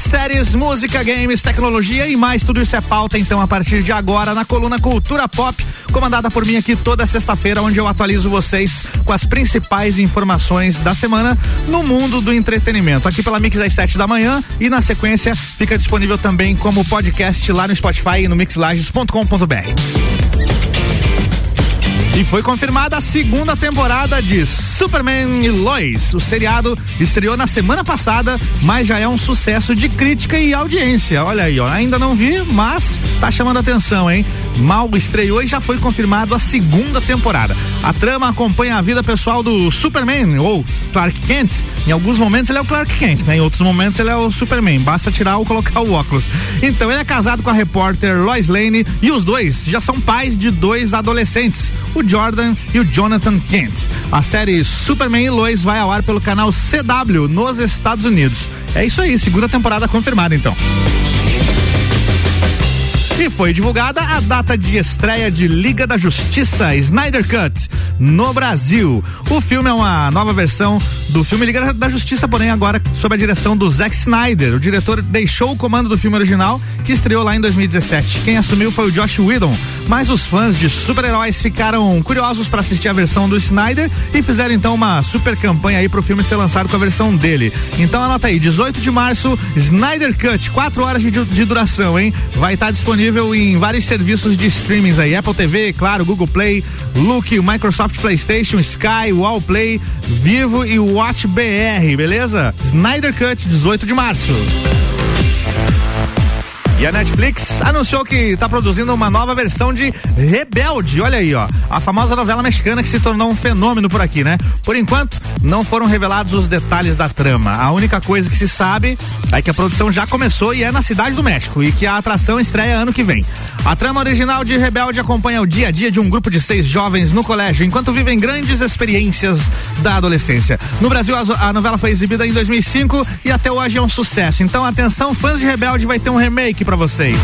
Séries, música, games, tecnologia e mais tudo isso é pauta então a partir de agora na coluna Cultura Pop, comandada por mim aqui toda sexta-feira, onde eu atualizo vocês com as principais informações da semana no mundo do entretenimento. Aqui pela Mix às 7 da manhã e na sequência fica disponível também como podcast lá no Spotify e no mixlages.com.br. E foi confirmada a segunda temporada de Superman e Lois. O seriado estreou na semana passada, mas já é um sucesso de crítica e audiência. Olha aí, ó, ainda não vi, mas tá chamando atenção, hein? Mal estreou e já foi confirmado a segunda temporada. A trama acompanha a vida pessoal do Superman, ou Clark Kent. Em alguns momentos ele é o Clark Kent, né? Em outros momentos ele é o Superman. Basta tirar ou colocar o óculos. Então ele é casado com a repórter Lois Lane e os dois já são pais de dois adolescentes, o Jordan e o Jonathan Kent. A série Superman e Lois vai ao ar pelo canal CW nos Estados Unidos. É isso aí, segunda temporada confirmada então. E foi divulgada a data de estreia de Liga da Justiça Snyder Cut no Brasil. O filme é uma nova versão do filme Liga da Justiça, porém agora sob a direção do Zack Snyder. O diretor deixou o comando do filme original, que estreou lá em 2017. Quem assumiu foi o Josh Whedon, mas os fãs de super-heróis ficaram curiosos para assistir a versão do Snyder e fizeram então uma super campanha aí pro filme ser lançado com a versão dele. Então anota aí, 18 de março, Snyder Cut, 4 horas de, de duração, hein? Vai estar tá disponível em vários serviços de streamings aí, Apple TV, claro, Google Play, Look, Microsoft PlayStation, Sky, Wallplay, Vivo e Watch BR, beleza? Snyder Cut, 18 de março. E a Netflix anunciou que está produzindo uma nova versão de Rebelde. Olha aí, ó. A famosa novela mexicana que se tornou um fenômeno por aqui, né? Por enquanto, não foram revelados os detalhes da trama. A única coisa que se sabe é que a produção já começou e é na cidade do México e que a atração estreia ano que vem. A trama original de Rebelde acompanha o dia a dia de um grupo de seis jovens no colégio enquanto vivem grandes experiências da adolescência. No Brasil, a, novela foi exibida em 2005 e até hoje é um sucesso. Então, atenção, fãs de Rebelde, vai ter um remake para vocês.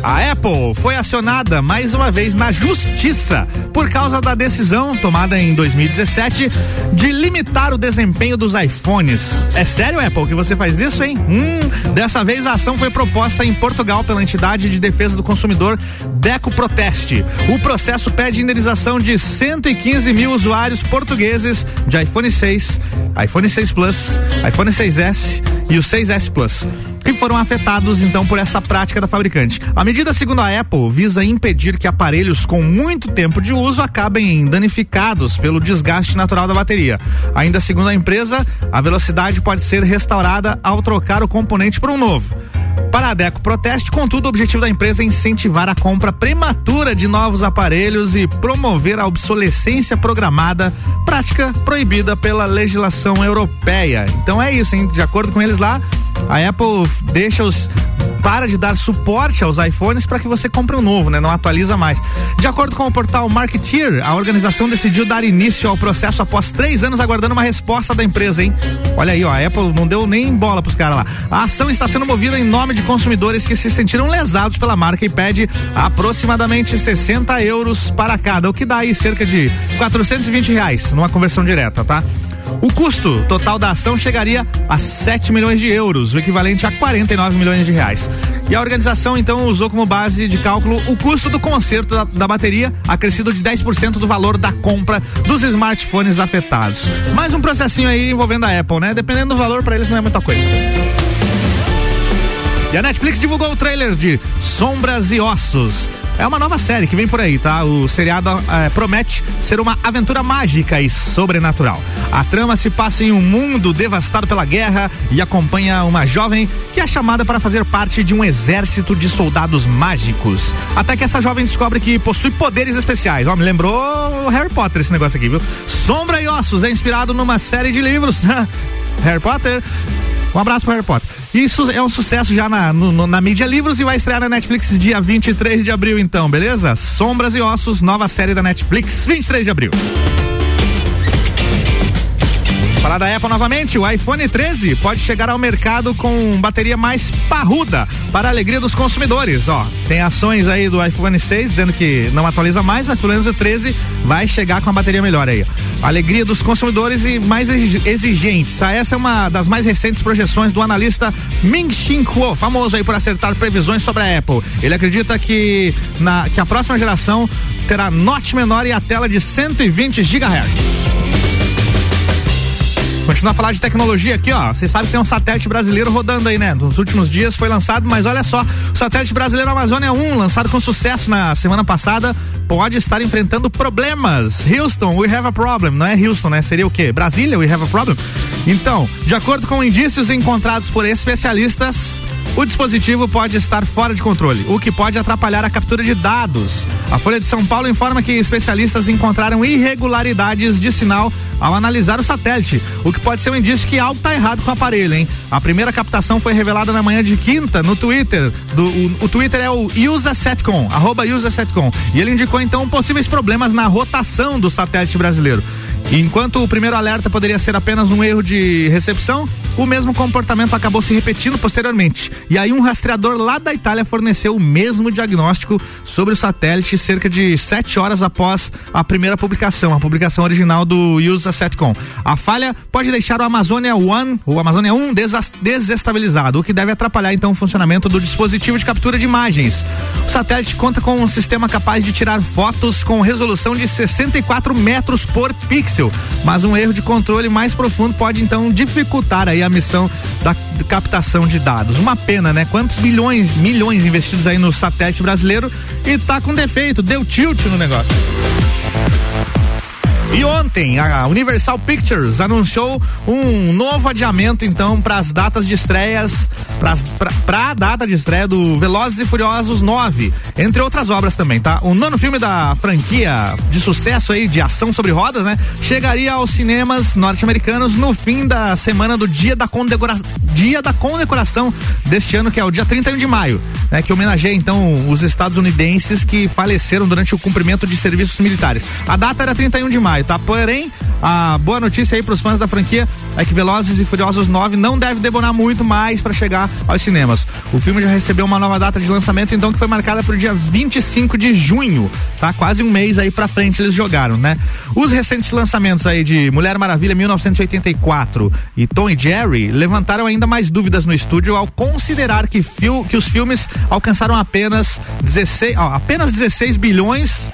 A Apple foi acionada mais uma vez na justiça por causa da decisão tomada em 2017 de limitar o desempenho dos iPhones. É sério, Apple, que você faz isso, hein? Hum, dessa vez a ação foi proposta em Portugal pela entidade de defesa do consumidor Deco Proteste. O processo pede indenização de 115 mil usuários portugueses de iPhone 6, iPhone 6 Plus, iPhone 6S e o 6S Plus que foram afetados então por essa prática da fabricante. A medida, segundo a Apple, visa impedir que aparelhos com muito tempo de uso acabem danificados pelo desgaste natural da bateria. Ainda segundo a empresa, a velocidade pode ser restaurada ao trocar o componente por um novo. Para a Deco Proteste, contudo, o objetivo da empresa é incentivar a compra prematura de novos aparelhos e promover a obsolescência programada, prática proibida pela legislação europeia. Então é isso, hein? De acordo com eles lá, a Apple deixa os para de dar suporte aos iPhones para que você compre um novo, né? Não atualiza mais. De acordo com o portal Marketeer, a organização decidiu dar início ao processo após três anos aguardando uma resposta da empresa, hein? Olha aí, ó, a Apple não deu nem bola pros caras lá. A ação está sendo movida em nome de consumidores que se sentiram lesados pela marca e pede aproximadamente 60 euros para cada, o que dá aí cerca de 420 reais numa conversão direta, tá? O custo total da ação chegaria a 7 milhões de euros, o equivalente a 49 milhões de reais. E a organização então usou como base de cálculo o custo do conserto da, da bateria, acrescido de 10% do valor da compra dos smartphones afetados. Mais um processinho aí envolvendo a Apple, né? Dependendo do valor, para eles não é muita coisa. E a Netflix divulgou o trailer de Sombras e Ossos. É uma nova série que vem por aí, tá? O seriado é, promete ser uma aventura mágica e sobrenatural. A trama se passa em um mundo devastado pela guerra e acompanha uma jovem que é chamada para fazer parte de um exército de soldados mágicos. Até que essa jovem descobre que possui poderes especiais. Ó, me lembrou Harry Potter esse negócio aqui, viu? Sombra e Ossos é inspirado numa série de livros. Harry Potter. Um abraço para Harry Potter. Isso é um sucesso já na, no, na mídia livros e vai estrear na Netflix dia 23 de abril, então, beleza? Sombras e Ossos, nova série da Netflix, 23 de abril. Falar da Apple novamente, o iPhone 13 pode chegar ao mercado com bateria mais parruda, para a alegria dos consumidores. Ó, tem ações aí do iPhone 6 dizendo que não atualiza mais, mas pelo menos o 13 vai chegar com a bateria melhor aí. Alegria dos consumidores e mais exigentes. Tá? Essa é uma das mais recentes projeções do analista Ming Xin Kuo, famoso aí por acertar previsões sobre a Apple. Ele acredita que, na, que a próxima geração terá note menor e a tela de 120 GHz. Continuar a falar de tecnologia aqui, ó. Vocês sabem que tem um satélite brasileiro rodando aí, né? Nos últimos dias foi lançado, mas olha só, o satélite brasileiro Amazônia 1, lançado com sucesso na semana passada, pode estar enfrentando problemas. Houston, we have a problem. Não é Houston, né? Seria o quê? Brasília, we have a problem? Então, de acordo com indícios encontrados por especialistas, o dispositivo pode estar fora de controle, o que pode atrapalhar a captura de dados. A Folha de São Paulo informa que especialistas encontraram irregularidades de sinal ao analisar o satélite, o que pode ser um indício que algo está errado com o aparelho, hein? A primeira captação foi revelada na manhã de quinta no Twitter. Do, o, o Twitter é o UsaSetcom, arroba UsaSetcom. E ele indicou então possíveis problemas na rotação do satélite brasileiro. Enquanto o primeiro alerta poderia ser apenas um erro de recepção, o mesmo comportamento acabou se repetindo posteriormente. E aí um rastreador lá da Itália forneceu o mesmo diagnóstico sobre o satélite cerca de sete horas após a primeira publicação, a publicação original do USA Setcom. A falha pode deixar o Amazônia One, o Amazônia 1 desestabilizado, o que deve atrapalhar então o funcionamento do dispositivo de captura de imagens. O satélite conta com um sistema capaz de tirar fotos com resolução de 64 metros por pixel, mas um erro de controle mais profundo pode então dificultar aí a missão da captação de dados. Uma pena, né? Quantos milhões, milhões investidos aí no satélite brasileiro e tá com defeito, deu tilt no negócio. E ontem a Universal Pictures anunciou um novo adiamento então para as datas de estreias para a data de estreia do Velozes e Furiosos 9, entre outras obras também, tá? O nono filme da franquia de sucesso aí de ação sobre rodas, né? Chegaria aos cinemas norte-americanos no fim da semana do dia da condecoração, dia da condecoração deste ano, que é o dia 31 de maio, né? Que homenageia então os estadunidenses que faleceram durante o cumprimento de serviços militares. A data era 31 de maio, tá? Porém, a boa notícia aí para os fãs da franquia é que Velozes e Furiosos 9 não deve demorar muito mais para chegar aos cinemas. O filme já recebeu uma nova data de lançamento, então que foi marcada para o dia 25 de junho, tá? Quase um mês aí para frente eles jogaram, né? Os recentes lançamentos aí de Mulher Maravilha 1984 e Tom e Jerry levantaram ainda mais dúvidas no estúdio ao considerar que, fil que os filmes alcançaram apenas 16, ó, apenas 16 bilhões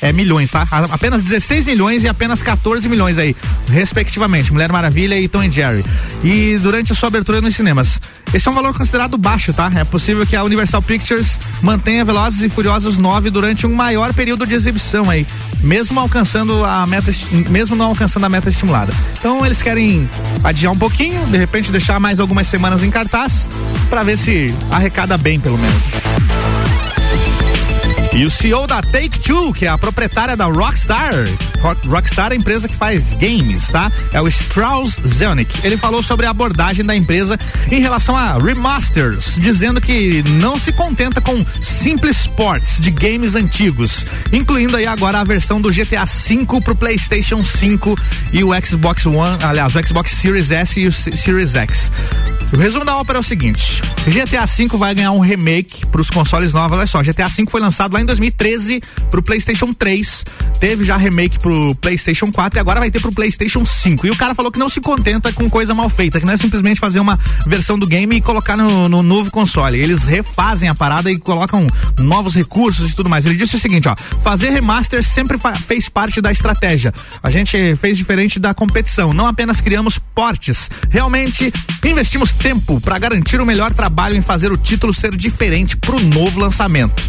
é, milhões, tá? Apenas 16 milhões e apenas 14 milhões aí, respectivamente. Mulher Maravilha e Tom e Jerry. E durante a sua abertura nos cinemas. Esse é um valor considerado baixo, tá? É possível que a Universal Pictures mantenha Velozes e Furiosos 9 durante um maior período de exibição aí, mesmo alcançando a meta, mesmo não alcançando a meta estimulada. Então eles querem adiar um pouquinho, de repente deixar mais algumas semanas em cartaz para ver se arrecada bem pelo menos. E o CEO da Take Two, que é a proprietária da Rockstar, Rockstar é a empresa que faz games, tá? É o Strauss Zelnick. Ele falou sobre a abordagem da empresa em relação a remasters, dizendo que não se contenta com simples ports de games antigos, incluindo aí agora a versão do GTA V pro PlayStation 5 e o Xbox One, aliás, o Xbox Series S e o Series X. O resumo da ópera é o seguinte: GTA V vai ganhar um remake para os consoles novos. Olha só, GTA V foi lançado lá em 2013 pro PlayStation 3, teve já remake pro PlayStation 4 e agora vai ter pro PlayStation 5. E o cara falou que não se contenta com coisa mal feita, que não é simplesmente fazer uma versão do game e colocar no, no novo console. Eles refazem a parada e colocam novos recursos e tudo mais. Ele disse o seguinte, ó, fazer remaster sempre fez parte da estratégia. A gente fez diferente da competição, não apenas criamos portes. Realmente investimos tempo para garantir o melhor trabalho em fazer o título ser diferente pro novo lançamento.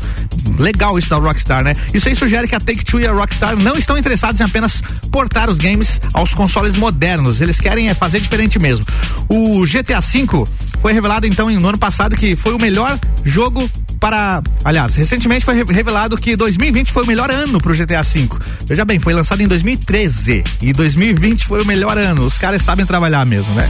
Legal isso da Rockstar, né? Isso aí sugere que a Take-Two e a Rockstar não estão interessados em apenas portar os games aos consoles modernos. Eles querem é fazer diferente mesmo. O GTA V foi revelado então no ano passado que foi o melhor jogo para. Aliás, recentemente foi revelado que 2020 foi o melhor ano pro GTA V. Veja bem, foi lançado em 2013 e 2020 foi o melhor ano. Os caras sabem trabalhar mesmo, né?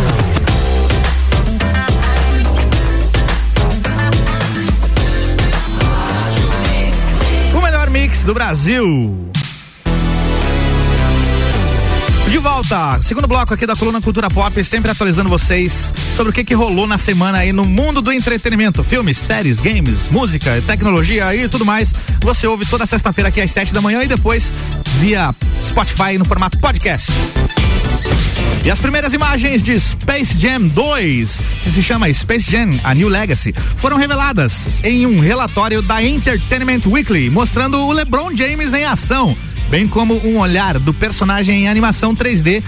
O melhor mix do Brasil. De volta, segundo bloco aqui da coluna Cultura Pop, sempre atualizando vocês sobre o que que rolou na semana aí no mundo do entretenimento, filmes, séries, games, música, tecnologia e tudo mais. Você ouve toda sexta-feira aqui às sete da manhã e depois via Spotify no formato podcast. E as primeiras imagens de Space Jam 2, que se chama Space Jam A New Legacy, foram reveladas em um relatório da Entertainment Weekly, mostrando o LeBron James em ação, bem como um olhar do personagem em animação 3D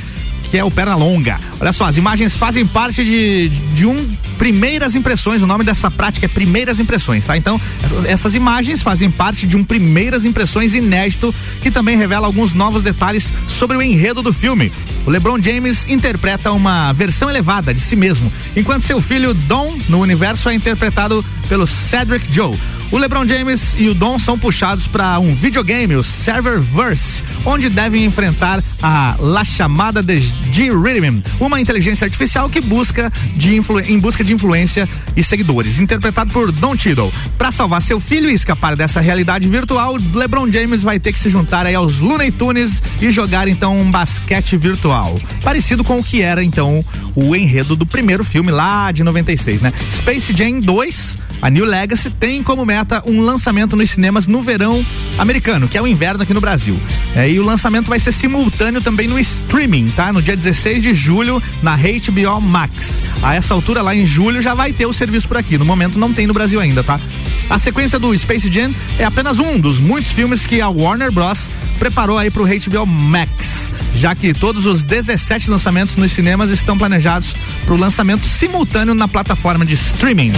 que é o Pernalonga. Olha só, as imagens fazem parte de, de um Primeiras Impressões, o nome dessa prática é Primeiras Impressões, tá? Então, essas, essas imagens fazem parte de um Primeiras Impressões inédito que também revela alguns novos detalhes sobre o enredo do filme. O LeBron James interpreta uma versão elevada de si mesmo, enquanto seu filho Don no universo é interpretado pelo Cedric Joe. O LeBron James e o Don são puxados para um videogame, o Serververse, onde devem enfrentar a La Chamada de G-Rhythm, uma inteligência artificial que busca de em busca de influência e seguidores, interpretado por Don Tiddle. Para salvar seu filho e escapar dessa realidade virtual, LeBron James vai ter que se juntar aí aos Looney Tunes e jogar então um basquete virtual, parecido com o que era então o enredo do primeiro filme lá de 96, né? Space Jam 2 a New Legacy tem como meta um lançamento nos cinemas no verão americano, que é o inverno aqui no Brasil. É, e o lançamento vai ser simultâneo também no streaming, tá? No dia 16 de julho, na HBO Max. A essa altura, lá em julho, já vai ter o serviço por aqui. No momento não tem no Brasil ainda, tá? A sequência do Space Jam é apenas um dos muitos filmes que a Warner Bros. preparou aí pro HBO Max, já que todos os 17 lançamentos nos cinemas estão planejados para o lançamento simultâneo na plataforma de streaming.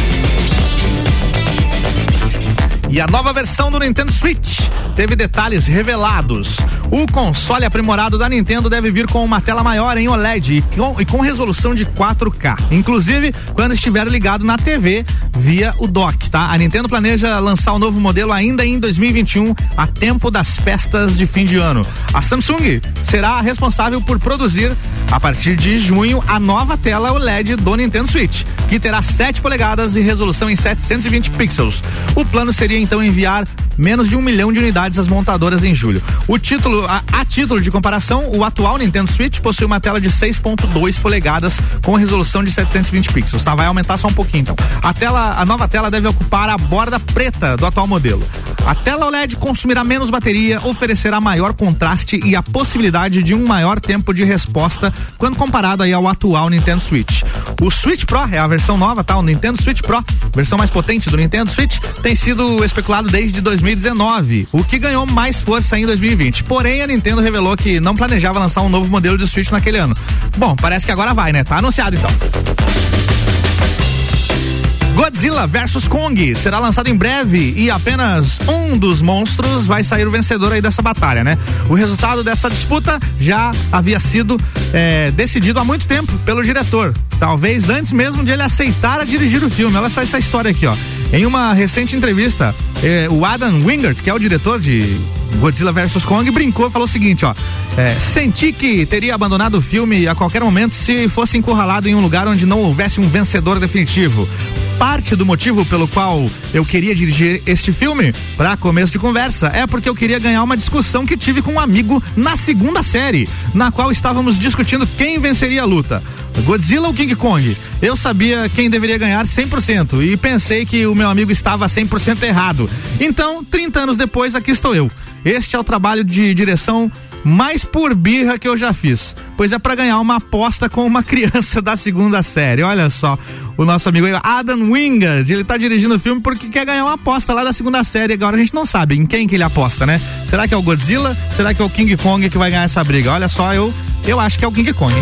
E a nova versão do Nintendo Switch teve detalhes revelados. O console aprimorado da Nintendo deve vir com uma tela maior em OLED e com, e com resolução de 4K. Inclusive, quando estiver ligado na TV via o dock, tá? A Nintendo planeja lançar o novo modelo ainda em 2021, a tempo das festas de fim de ano. A Samsung será responsável por produzir, a partir de junho, a nova tela OLED do Nintendo Switch, que terá 7 polegadas e resolução em 720 pixels. O plano seria então enviar menos de um milhão de unidades às montadoras em julho. O título, a, a, título de comparação, o atual Nintendo Switch possui uma tela de 6.2 polegadas com resolução de 720 pixels, tá? Vai aumentar só um pouquinho então. A tela, a nova tela deve ocupar a borda preta do atual modelo. A tela OLED consumirá menos bateria, oferecerá maior contraste e a possibilidade de um maior tempo de resposta quando comparado aí ao atual Nintendo Switch. O Switch Pro é a versão nova, tá? O Nintendo Switch Pro, versão mais potente do Nintendo Switch, tem sido especulado desde 2019, o que ganhou mais força em 2020. Porém, a Nintendo revelou que não planejava lançar um novo modelo de Switch naquele ano. Bom, parece que agora vai, né? Tá anunciado então. Godzilla vs Kong será lançado em breve e apenas um dos monstros vai sair o vencedor aí dessa batalha, né? O resultado dessa disputa já havia sido é, decidido há muito tempo pelo diretor, talvez antes mesmo de ele aceitar a dirigir o filme. Olha só essa história aqui, ó. Em uma recente entrevista, eh, o Adam Wingert, que é o diretor de Godzilla vs Kong, brincou e falou o seguinte, ó. É, senti que teria abandonado o filme a qualquer momento se fosse encurralado em um lugar onde não houvesse um vencedor definitivo. Parte do motivo pelo qual eu queria dirigir este filme, para começo de conversa, é porque eu queria ganhar uma discussão que tive com um amigo na segunda série, na qual estávamos discutindo quem venceria a luta. Godzilla ou King Kong? Eu sabia quem deveria ganhar 100% e pensei que o meu amigo estava 100% errado. Então, 30 anos depois, aqui estou eu. Este é o trabalho de direção mais por birra que eu já fiz. Pois é para ganhar uma aposta com uma criança da segunda série. Olha só, o nosso amigo Adam Wingard, ele tá dirigindo o filme porque quer ganhar uma aposta lá da segunda série. Agora a gente não sabe em quem que ele aposta, né? Será que é o Godzilla? Será que é o King Kong que vai ganhar essa briga? Olha só, eu eu acho que é o King Kong.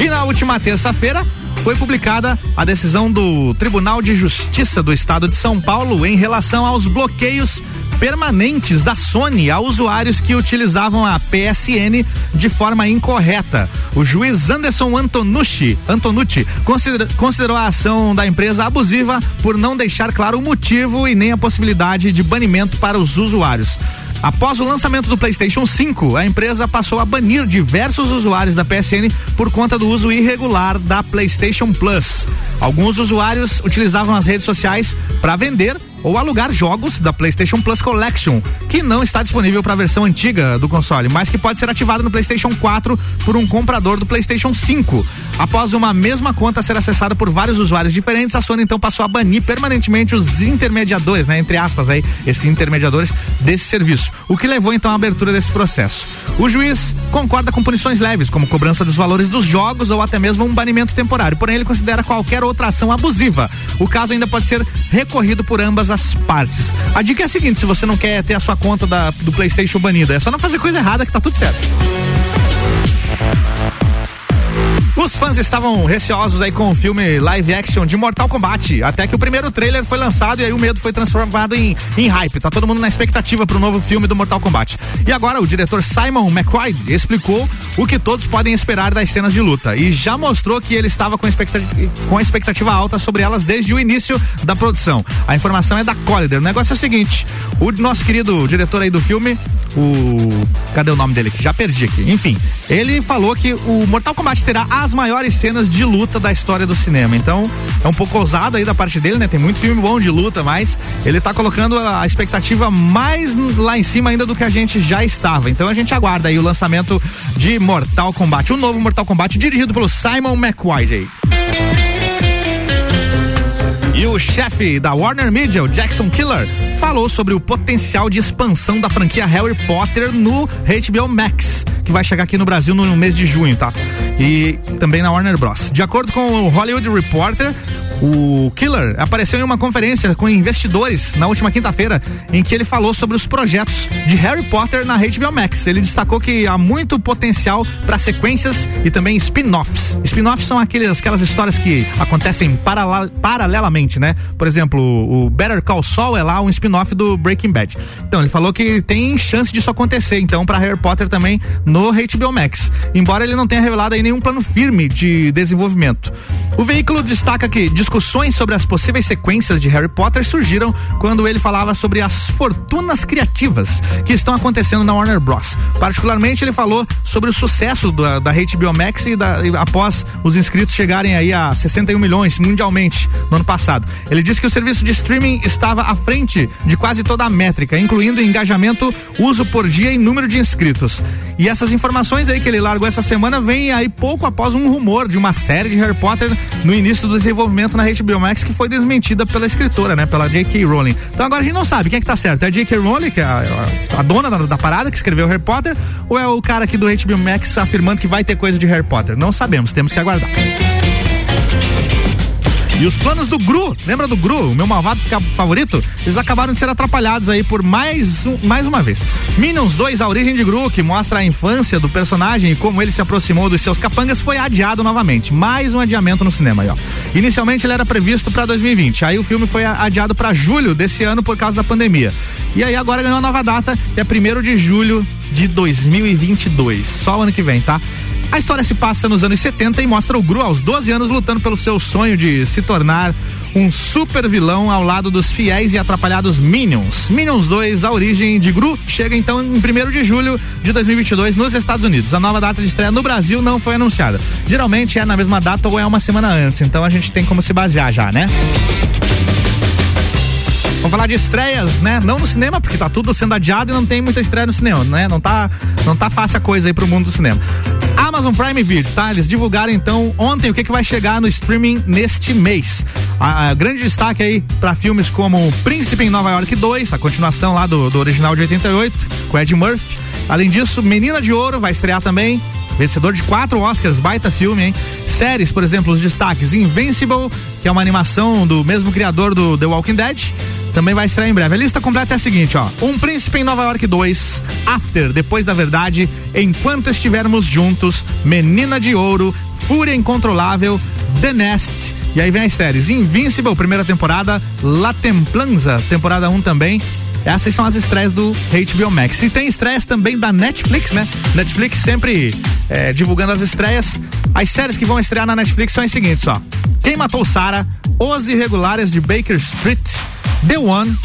E na última terça-feira, foi publicada a decisão do Tribunal de Justiça do Estado de São Paulo em relação aos bloqueios permanentes da Sony a usuários que utilizavam a PSN de forma incorreta. O juiz Anderson Antonucci, Antonucci consider, considerou a ação da empresa abusiva por não deixar claro o motivo e nem a possibilidade de banimento para os usuários. Após o lançamento do PlayStation 5, a empresa passou a banir diversos usuários da PSN por conta do uso irregular da PlayStation Plus. Alguns usuários utilizavam as redes sociais para vender ou alugar jogos da PlayStation Plus Collection, que não está disponível para a versão antiga do console, mas que pode ser ativado no PlayStation 4 por um comprador do PlayStation 5. Após uma mesma conta ser acessada por vários usuários diferentes, a Sony então passou a banir permanentemente os intermediadores, né, entre aspas aí, esses intermediadores desse serviço, o que levou então à abertura desse processo. O juiz concorda com punições leves, como cobrança dos valores dos jogos ou até mesmo um banimento temporário, porém ele considera qualquer outra ação abusiva. O caso ainda pode ser recorrido por ambas as partes. A dica é a seguinte: se você não quer ter a sua conta da, do PlayStation banida, é só não fazer coisa errada que tá tudo certo. Os fãs estavam receosos aí com o filme live action de Mortal Kombat, até que o primeiro trailer foi lançado e aí o medo foi transformado em, em hype. Tá todo mundo na expectativa pro novo filme do Mortal Kombat. E agora o diretor Simon McQuaid explicou o que todos podem esperar das cenas de luta e já mostrou que ele estava com expectativa, com expectativa alta sobre elas desde o início da produção. A informação é da Collider. O negócio é o seguinte: o nosso querido diretor aí do filme, o. Cadê o nome dele? Que já perdi aqui. Enfim, ele falou que o Mortal Kombat terá as maiores cenas de luta da história do cinema. Então, é um pouco ousado aí da parte dele, né? Tem muito filme bom de luta, mas ele tá colocando a expectativa mais lá em cima ainda do que a gente já estava. Então a gente aguarda aí o lançamento de Mortal Kombat, o novo Mortal Kombat dirigido pelo Simon McQuaid. E o chefe da Warner Media, o Jackson Killer, falou sobre o potencial de expansão da franquia Harry Potter no HBO Max, que vai chegar aqui no Brasil no mês de junho, tá? E também na Warner Bros. De acordo com o Hollywood Reporter, o Killer apareceu em uma conferência com investidores na última quinta-feira, em que ele falou sobre os projetos de Harry Potter na HBO Max. Ele destacou que há muito potencial para sequências e também spin-offs. Spin-offs são aqueles, aquelas histórias que acontecem paralelamente, né? Por exemplo, o Better Call Saul é lá um spin-off do Breaking Bad. Então, ele falou que tem chance disso acontecer, então, para Harry Potter também no HBO Max. Embora ele não tenha revelado aí nenhum plano firme de desenvolvimento. O veículo destaca que discussões sobre as possíveis sequências de Harry Potter surgiram quando ele falava sobre as fortunas criativas que estão acontecendo na Warner Bros. Particularmente, ele falou sobre o sucesso da, da HBO Max e, da, e após os inscritos chegarem aí a 61 milhões mundialmente no ano passado. Ele disse que o serviço de streaming estava à frente de quase toda a métrica, incluindo engajamento, uso por dia e número de inscritos. E essas informações aí que ele largou essa semana vêm aí pouco após um rumor de uma série de Harry Potter no início do desenvolvimento na HBO Max que foi desmentida pela escritora, né? Pela J.K. Rowling. Então agora a gente não sabe quem é que tá certo. É a J.K. Rowling, que é a, a, dona da, da, parada que escreveu Harry Potter, ou é o cara aqui do HBO Max afirmando que vai ter coisa de Harry Potter? Não sabemos, temos que aguardar. E os planos do Gru, lembra do Gru, o meu malvado favorito? Eles acabaram de ser atrapalhados aí por mais, mais uma vez. Minions 2, a origem de Gru, que mostra a infância do personagem e como ele se aproximou dos seus capangas, foi adiado novamente. Mais um adiamento no cinema aí, ó. Inicialmente ele era previsto para 2020, aí o filme foi adiado para julho desse ano por causa da pandemia. E aí agora ganhou uma nova data, que é primeiro de julho de 2022. Só o ano que vem, tá? A história se passa nos anos 70 e mostra o Gru aos 12 anos lutando pelo seu sonho de se tornar um super vilão ao lado dos fiéis e atrapalhados Minions. Minions 2, a origem de Gru, chega então em 1 de julho de 2022 nos Estados Unidos. A nova data de estreia no Brasil não foi anunciada. Geralmente é na mesma data ou é uma semana antes, então a gente tem como se basear já, né? Vamos falar de estreias, né? Não no cinema, porque tá tudo sendo adiado e não tem muita estreia no cinema, né? Não tá, não tá fácil a coisa aí pro mundo do cinema. Amazon Prime Video, tá? Eles divulgaram então ontem o que, que vai chegar no streaming neste mês. A, a grande destaque aí para filmes como Príncipe em Nova York 2, a continuação lá do, do original de 88, com Ed Murphy. Além disso, Menina de Ouro vai estrear também. Vencedor de quatro Oscars, baita filme, hein? Séries, por exemplo, os destaques: Invincible, que é uma animação do mesmo criador do The Walking Dead. Também vai estrear em breve. A lista completa é a seguinte, ó. Um Príncipe em Nova York 2, After, Depois da Verdade, Enquanto Estivermos Juntos, Menina de Ouro, Fúria Incontrolável, The Nest. E aí vem as séries Invincible, primeira temporada, La Templanza, temporada 1 um também. Essas são as estreias do HBO Max. E tem estreias também da Netflix, né? Netflix sempre é, divulgando as estreias. As séries que vão estrear na Netflix são as seguintes, ó. Quem Matou Sarah, Os Irregulares de Baker Street, The One,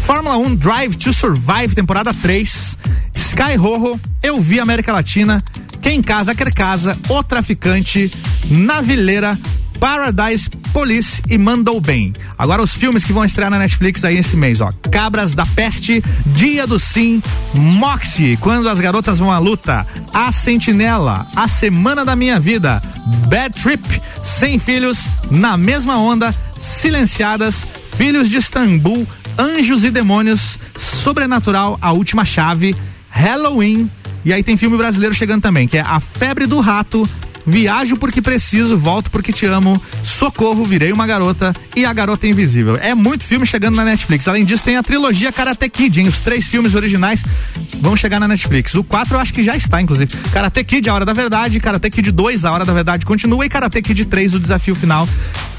Fórmula 1 Drive to Survive, temporada 3, Sky Rojo, Eu Vi América Latina, Quem Casa Quer Casa, O Traficante, Navileira, Paradise Police e Mandou Bem. Agora os filmes que vão estrear na Netflix aí esse mês, ó. Cabras da Peste, Dia do Sim, Moxie, Quando as Garotas Vão à Luta, A Sentinela, A Semana da Minha Vida, Bad Trip, Sem Filhos, Na Mesma Onda, Silenciadas, Filhos de Istambul, Anjos e Demônios, Sobrenatural, A Última Chave, Halloween. E aí tem filme brasileiro chegando também, que é A Febre do Rato, Viajo porque preciso, volto porque te amo, Socorro, virei uma garota e A Garota Invisível. É muito filme chegando na Netflix. Além disso, tem a trilogia Karate Kid, hein? Os três filmes originais vão chegar na Netflix. O 4 eu acho que já está, inclusive. Karate Kid, A Hora da Verdade, Karate Kid 2, A Hora da Verdade continua e Karate Kid 3, o desafio final.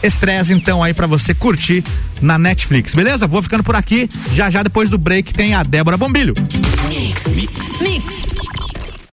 Estresse então aí para você curtir na Netflix, beleza? Vou ficando por aqui. Já já depois do break tem a Débora Bombilho. Mix. Mix. Mix.